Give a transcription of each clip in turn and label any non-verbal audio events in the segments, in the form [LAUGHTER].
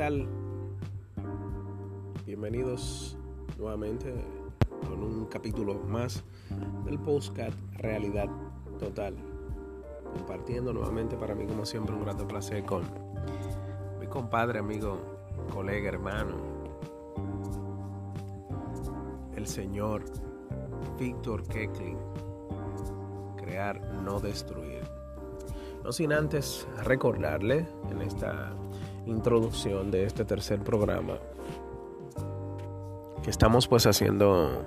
tal? Bienvenidos nuevamente con un capítulo más del postcat Realidad Total. Compartiendo nuevamente para mí como siempre un grato placer con mi compadre, amigo, colega, hermano, el señor Víctor Kecklin. Crear, no destruir. No sin antes recordarle en esta introducción de este tercer programa que estamos pues haciendo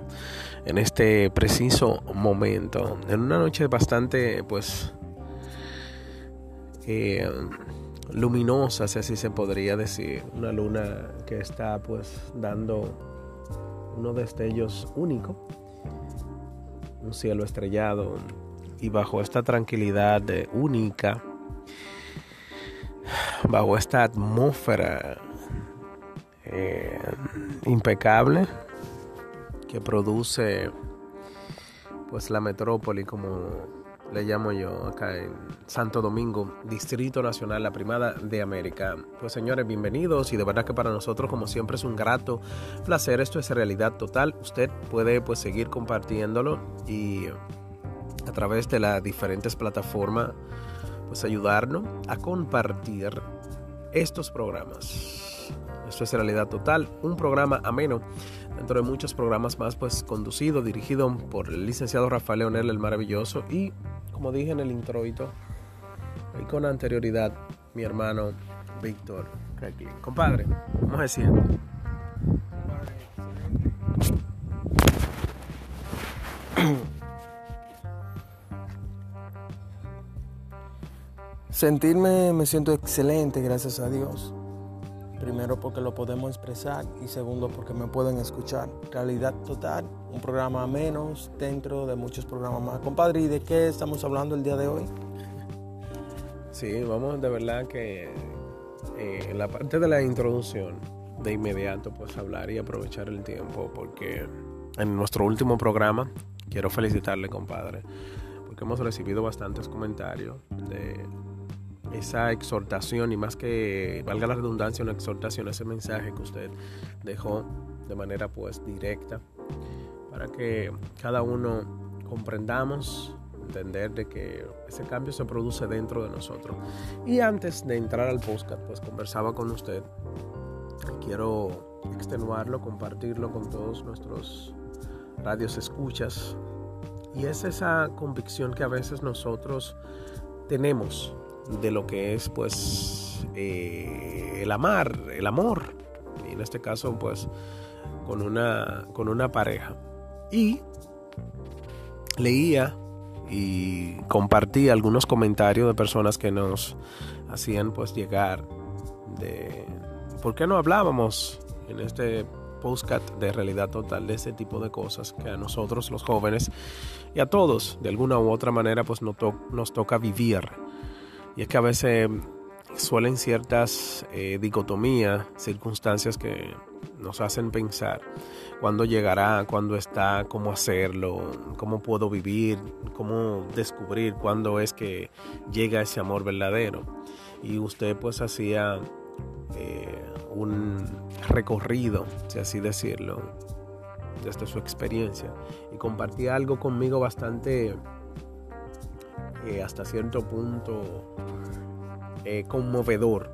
en este preciso momento, en una noche bastante pues eh, luminosa, si así se podría decir, una luna que está pues dando uno destellos único, un cielo estrellado, y bajo esta tranquilidad única, bajo esta atmósfera eh, impecable que produce pues la metrópoli como le llamo yo acá en Santo Domingo, Distrito Nacional, la primada de América. Pues señores, bienvenidos y de verdad que para nosotros como siempre es un grato placer, esto es realidad total. Usted puede pues seguir compartiéndolo y a través de las diferentes plataformas, pues ayudarnos a compartir estos programas. Esto es Realidad Total, un programa ameno dentro de muchos programas más, pues conducido, dirigido por el licenciado Rafael Leonel, el maravilloso, y como dije en el introito, y con anterioridad, mi hermano Víctor Compadre, ¿cómo se siente? Sentirme me siento excelente, gracias a Dios. Primero porque lo podemos expresar y segundo porque me pueden escuchar. Realidad total, un programa menos dentro de muchos programas más. Compadre, ¿y de qué estamos hablando el día de hoy? Sí, vamos de verdad que eh, en la parte de la introducción, de inmediato, pues hablar y aprovechar el tiempo, porque en nuestro último programa, quiero felicitarle, compadre, porque hemos recibido bastantes comentarios de esa exhortación y más que valga la redundancia una exhortación ese mensaje que usted dejó de manera pues directa para que cada uno comprendamos entender de que ese cambio se produce dentro de nosotros. Y antes de entrar al podcast pues conversaba con usted quiero extenuarlo compartirlo con todos nuestros radios escuchas. Y es esa convicción que a veces nosotros tenemos de lo que es pues eh, el amar, el amor. Y en este caso pues con una, con una pareja. Y leía y compartía algunos comentarios de personas que nos hacían pues llegar de por qué no hablábamos en este postcat de realidad total de ese tipo de cosas que a nosotros los jóvenes y a todos de alguna u otra manera pues nos toca vivir y es que a veces suelen ciertas eh, dicotomías, circunstancias que nos hacen pensar cuándo llegará, cuándo está, cómo hacerlo, cómo puedo vivir, cómo descubrir cuándo es que llega ese amor verdadero. Y usted pues hacía eh, un recorrido, si así decirlo, desde su experiencia y compartía algo conmigo bastante eh, hasta cierto punto eh, conmovedor.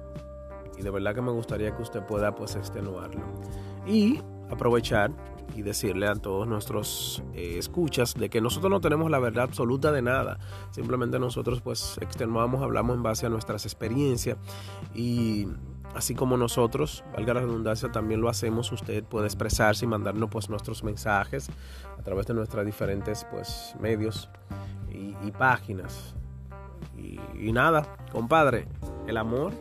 Y de verdad que me gustaría que usted pueda pues extenuarlo. Y aprovechar y decirle a todos nuestros eh, escuchas de que nosotros no tenemos la verdad absoluta de nada. Simplemente nosotros pues extenuamos, hablamos en base a nuestras experiencias y así como nosotros, valga la redundancia, también lo hacemos, usted puede expresarse y mandarnos pues nuestros mensajes a través de nuestros diferentes pues medios y, páginas. Y, nada, compadre, el amor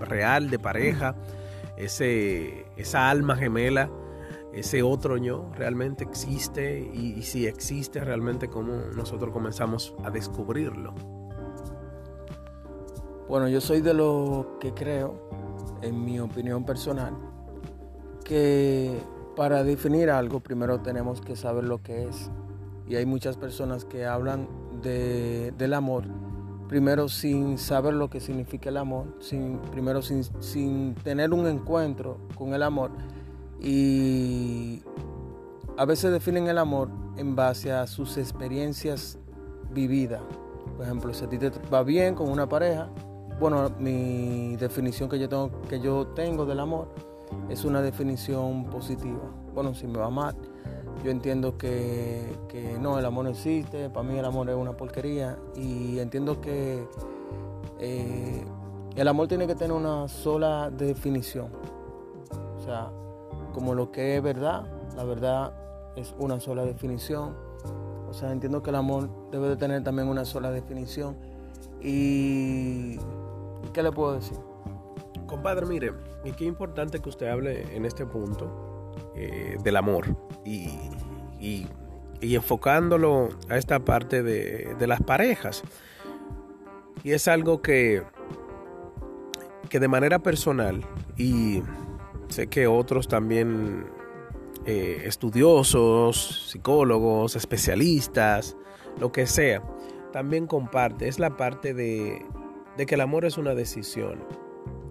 real de pareja, ese, esa alma gemela, ese otro yo realmente existe y, si existe realmente como nosotros comenzamos a descubrirlo. Bueno, yo soy de lo que creo, en mi opinión personal, que para definir algo primero tenemos que saber lo que es y hay muchas personas que hablan de, del amor primero sin saber lo que significa el amor, sin, primero sin, sin tener un encuentro con el amor y a veces definen el amor en base a sus experiencias vividas. Por ejemplo, si a ti te va bien con una pareja, bueno, mi definición que yo tengo, que yo tengo del amor es una definición positiva. Bueno, si me va mal, yo entiendo que, no, el amor no existe, para mí el amor es una porquería y entiendo que eh, el amor tiene que tener una sola definición. O sea, como lo que es verdad, la verdad es una sola definición. O sea, entiendo que el amor debe de tener también una sola definición. Y ¿qué le puedo decir? Compadre, mire, y qué importante que usted hable en este punto eh, del amor y, enfocándolo a esta parte de, las parejas. Y es algo que, que de manera personal, y sé que otros también eh, estudiosos, psicólogos, especialistas, lo que sea, también comparte, es la parte de que el amor es una decisión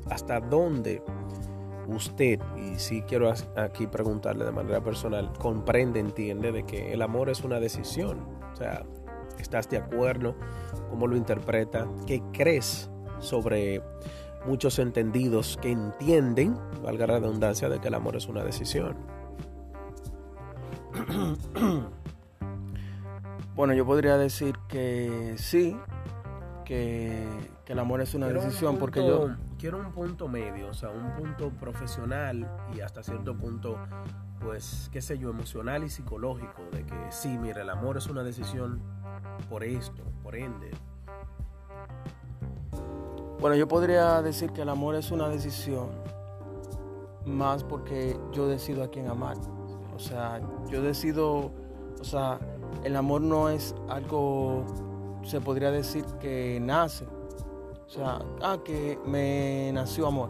hasta dónde usted, y si quiero aquí preguntarle de manera personal, comprende, entiende de que el amor es una decisión. O sea, ¿estás de acuerdo? ¿Cómo lo interpreta? ¿Qué crees sobre muchos entendidos que entienden, valga la redundancia, de que el amor es una decisión? [CLEARS THROAT] Bueno, yo podría decir que sí, que, el amor es una decisión, porque yo quiero un punto medio, o sea, un punto profesional y hasta cierto punto, pues, qué sé yo, emocional y psicológico, de que sí, mira, el amor es una decisión por esto, por ende. Bueno, yo podría decir que el amor es una decisión más porque yo decido a quién amar. O sea, yo decido, o sea, el amor no es algo, se podría decir que nace, o sea, ah, que me nació amor.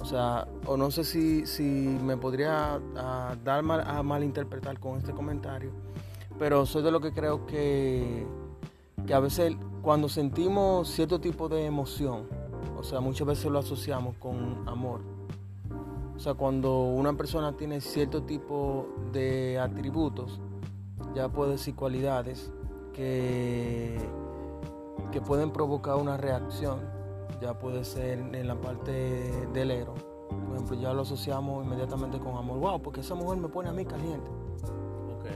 O sea, o no sé si, si me podría ah, dar mal, a malinterpretar con este comentario, pero soy de lo que creo que, que a veces cuando sentimos cierto tipo de emoción, o sea, muchas veces lo asociamos con amor. O sea, cuando una persona tiene cierto tipo de atributos, ya puedo decir cualidades que que pueden provocar una reacción, ya puede ser en la parte del héroe. Por ejemplo, ya lo asociamos inmediatamente con amor. Wow, porque esa mujer me pone a mí caliente.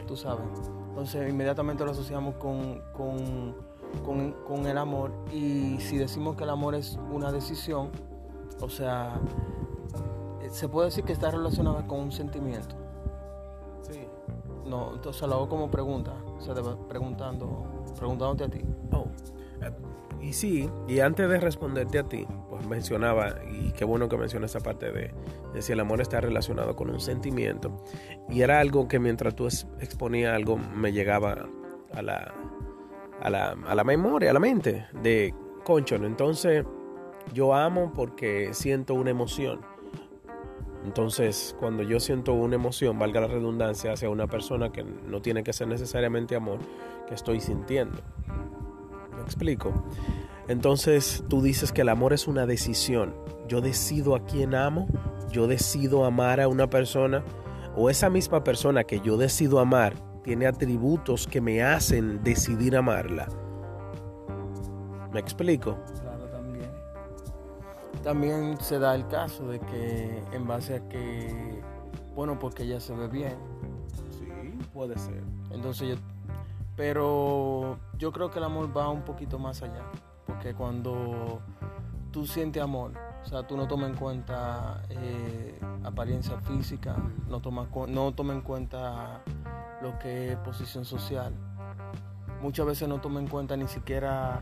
Tú sabes. Entonces, inmediatamente lo asociamos con, con, el amor. Y si decimos que el amor es una decisión, o sea, se puede decir que está relacionada con un sentimiento. No, entonces lo hago como pregunta, o sea, preguntando, preguntándote a ti. Oh. Y sí, y antes de responderte a ti, pues mencionaba, y qué bueno que menciona esa parte de, si el amor está relacionado con un sentimiento. Y era algo que mientras tú exponías algo me llegaba a la, a la, a la memoria, a la mente, de concho. Entonces, yo amo porque siento una emoción. Entonces, cuando yo siento una emoción, valga la redundancia, hacia una persona que no tiene que ser necesariamente amor, que estoy sintiendo explico? Entonces tú dices que el amor es una decisión. Yo decido a quién amo, yo decido amar a una persona o esa misma persona que yo decido amar tiene atributos que me hacen decidir amarla. ¿Me explico? También. Se da el caso de que en base a que, bueno, porque ella se ve bien. Sí, puede ser. Entonces yo pero yo creo que el amor va un poquito más allá, porque cuando tú sientes amor, o sea, tú no tomas en cuenta eh, apariencia física, no tomas no toma en cuenta lo que es posición social. Muchas veces no toma en cuenta ni siquiera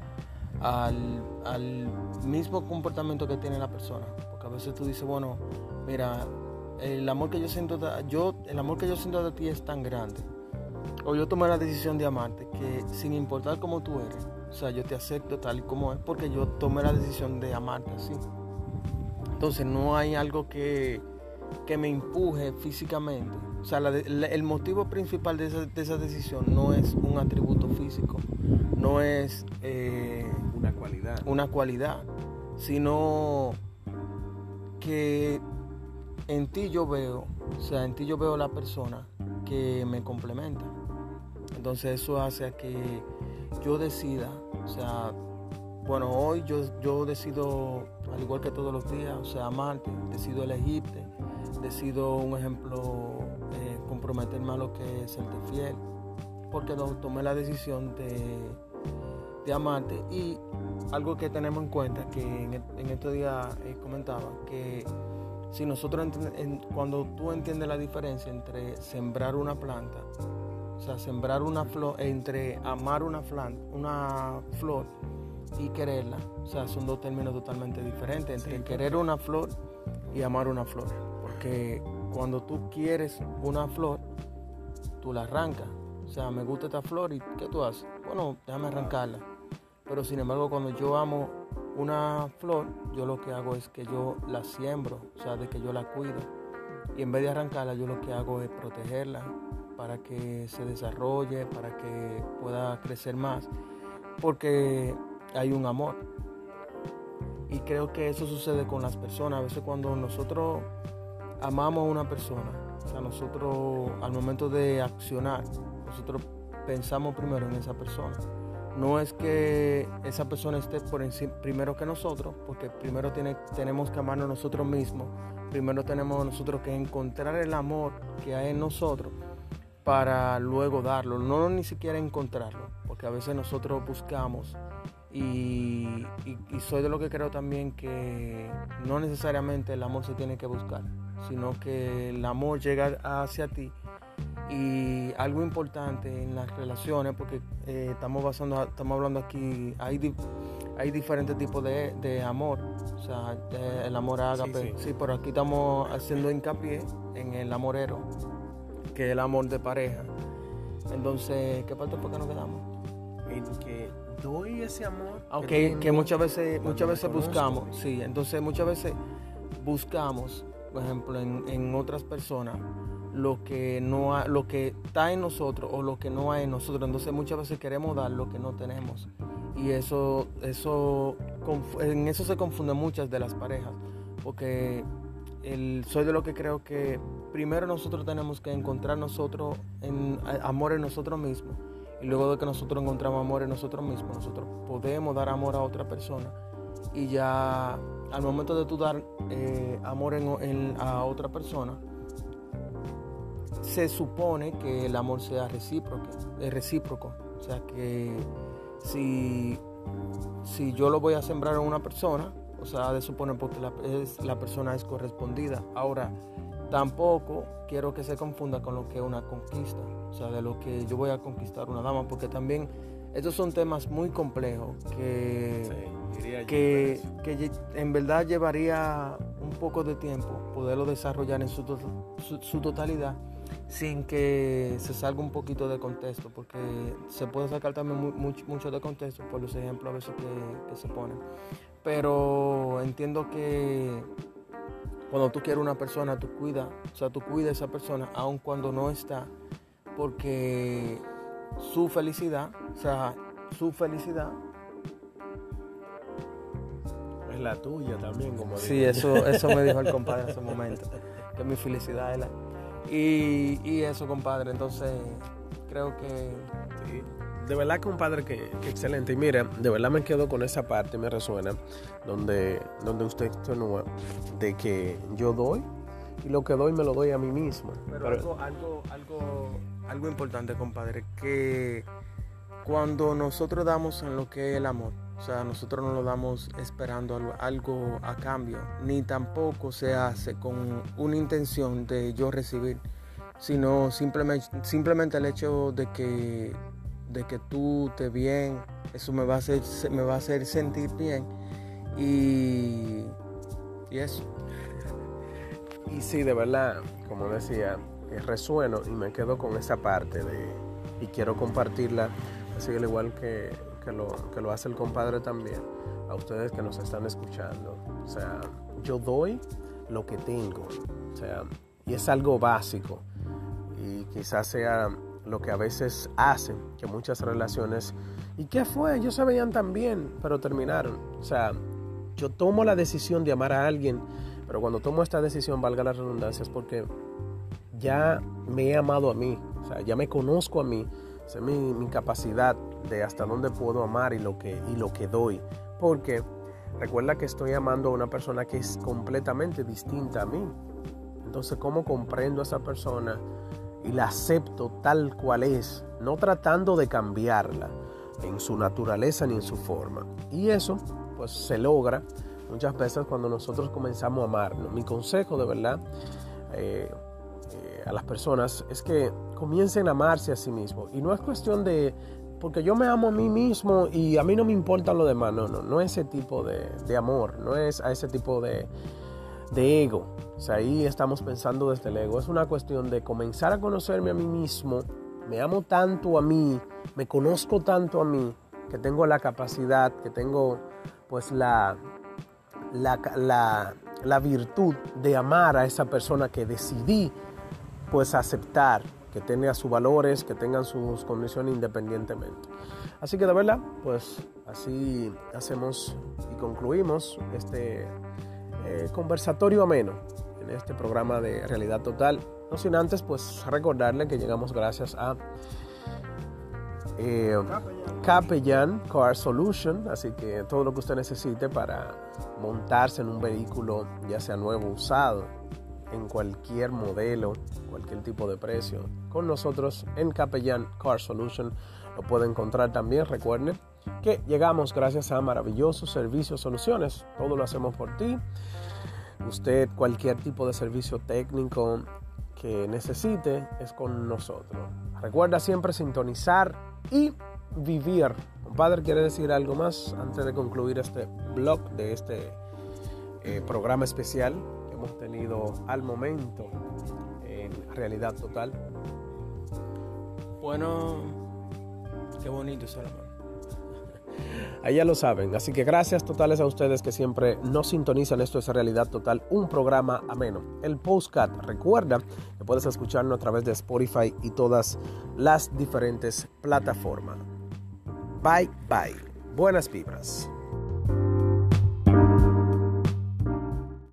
al, al mismo comportamiento que tiene la persona, porque a veces tú dices, bueno, mira, el amor que yo siento, yo, el amor que yo siento de ti es tan grande o yo tomé la decisión de amarte, que sin importar cómo tú eres, o sea, yo te acepto tal y como es, porque yo tomé la decisión de amarte así. Entonces no hay algo que, que me empuje físicamente. O sea, el motivo principal de esa, decisión no es un atributo físico, no es eh, una cualidad. Una cualidad, sino que en ti yo veo, o sea, en ti yo veo la persona que me complementa. Entonces eso hace que yo decida, o sea, bueno, hoy yo, yo decido, al igual que todos los días, o sea, amarte, decido elegirte, decido, un ejemplo, eh, comprometerme a lo que es serte fiel, porque no, tomé la decisión de, de, amarte. Y algo que tenemos en cuenta, que en, en estos días eh, comentaba, que si nosotros, cuando tú entiendes la diferencia entre sembrar una planta, o sea, sembrar una flor, entre amar una, una flor y quererla. O sea, son dos términos totalmente diferentes entre querer una flor y amar una flor. Porque cuando tú quieres una flor, tú la arrancas. O sea, me gusta esta flor y ¿qué tú haces? Bueno, déjame arrancarla. Pero sin embargo, cuando yo amo una flor, yo lo que hago es que yo la siembro, o sea, de que yo la cuido. Y en vez de arrancarla, yo lo que hago es protegerla para que se desarrolle, para que pueda crecer más. Porque hay un amor. Y creo que eso sucede con las personas. A veces cuando nosotros amamos a una persona, o sea, nosotros al momento de accionar, nosotros pensamos primero en esa persona. No es que esa persona esté por encima, primero que nosotros, porque primero tenemos que amarnos nosotros mismos. Primero tenemos nosotros que encontrar el amor que hay en nosotros para luego darlo. No ni siquiera encontrarlo, porque a veces nosotros buscamos y, soy de lo que creo también que no necesariamente el amor se tiene que buscar, sino que el amor llega hacia ti. Y algo importante en las relaciones, porque eh, estamos, basando, estamos hablando aquí, hay, hay diferentes tipos de, amor. O sea, el amor ágape. Sí, pero aquí estamos haciendo hincapié en el amorero, que es el amor de pareja. Entonces, ¿qué parte por qué nos quedamos? En que doy ese amor. Aunque que, muchas veces, muchas veces buscamos, sí, entonces muchas veces buscamos, por ejemplo, en, otras personas lo que no lo que está en nosotros o lo que no hay en nosotros. Entonces muchas veces queremos dar lo que no tenemos. Y eso, eso, en eso se confunden muchas de las parejas. Porque el, soy de lo que creo que primero nosotros tenemos que encontrar nosotros en amor en nosotros mismos y luego de que nosotros encontramos amor en nosotros mismos, nosotros podemos dar amor a otra persona. Y ya al momento de tú dar eh, amor a otra persona, se supone que el amor sea recíproco. Es recíproco. O sea que si, si yo lo voy a sembrar en una persona, o sea, de suponer porque la, la persona es correspondida. Ahora, Tampoco quiero que se confunda con lo que es una conquista, o sea, de lo que yo voy a conquistar una dama, porque también estos son temas muy complejos que, que, en verdad llevaría un poco de tiempo poderlo desarrollar en su, su, totalidad sin que se salga un poquito de contexto, porque se puede sacar también mucho, de contexto por los ejemplos a veces que, que se ponen. Pero entiendo que cuando tú quieres una persona, tú cuidas, o sea, tú cuidas a esa persona aun cuando no está, porque su felicidad, o sea, su felicidad es la tuya también, como Sí, eso, eso me dijo el [LAUGHS] compadre en ese momento, que mi felicidad es la... Y, y eso, compadre, entonces creo que de verdad que un padre que, excelente. Y mira, de verdad me quedo con esa parte, me resuena, donde, donde usted extenúa de que yo doy y lo que doy me lo doy a mí mismo. Pero, algo, algo, algo, importante, compadre, que cuando nosotros damos en lo que es el amor, o sea, nosotros no lo damos esperando algo a cambio, ni tampoco se hace con una intención de yo recibir, sino simplemente, simplemente el hecho de que de que tú te bien, eso me va a hacer, me va a hacer sentir bien y, y eso. [LAUGHS] Y sí, de verdad, como decía, resueno y me quedo con esa parte de, y quiero compartirla, así al igual que, que, lo, que lo hace el compadre también, a ustedes que nos están escuchando. O sea, yo doy lo que tengo, O sea, y es algo básico. Y quizás sea lo que a veces hace que muchas relaciones... ¿Y qué fue? Ellos se veían tan bien, pero terminaron. O sea, yo tomo la decisión de amar a alguien, pero cuando tomo esta decisión, valga la redundancia, es porque ya me he amado a mí, o sea, ya me conozco a mí, sé mi, mi capacidad de hasta dónde puedo amar y lo, que, y lo que doy. Porque recuerda que estoy amando a una persona que es completamente distinta a mí. Entonces, ¿cómo comprendo a esa persona y la acepto tal cual es? No tratando de cambiarla en su naturaleza ni en su forma. Y eso pues se logra muchas veces cuando nosotros comenzamos a amarnos. Mi consejo de verdad eh, eh, a las personas es que comiencen a amarse a sí mismos. Y no es cuestión de, porque yo me amo a mí mismo y a mí no me importa lo demás. No, no, no es ese tipo de, de amor, no es a ese tipo de, de ego. O sea, ahí estamos pensando desde el ego. Es una cuestión de comenzar a conocerme a mí mismo. Me amo tanto a mí, me conozco tanto a mí, que tengo la capacidad, que tengo pues la, la, la, virtud de amar a esa persona que decidí pues aceptar, que tenga sus valores, que tengan sus condiciones independientemente. Así que de verdad, pues así hacemos y concluimos este eh, conversatorio ameno en este programa de realidad total. No sin antes pues recordarle que llegamos gracias a eh, Capellan Car Solution, así que todo lo que usted necesite para montarse en un vehículo, ya sea nuevo o usado, en cualquier modelo, cualquier tipo de precio, con nosotros en Capellan Car Solution lo puede encontrar también. Recuerde que llegamos gracias a maravillosos servicios, soluciones, todo lo hacemos por ti. Usted cualquier tipo de servicio técnico que necesite es con nosotros. Recuerda siempre sintonizar y vivir. Compadre, ¿quiere decir algo más antes de concluir este blog de este eh, programa especial hemos tenido al momento en realidad total? Bueno, qué bonito, Salomón. Ahí ya lo saben. Así que gracias totales a ustedes que siempre nos sintonizan. Esto es Realidad Total, un programa ameno. El postcat, recuerda que puedes escucharnos a través de Spotify y todas las diferentes plataformas. Bye bye. Buenas vibras.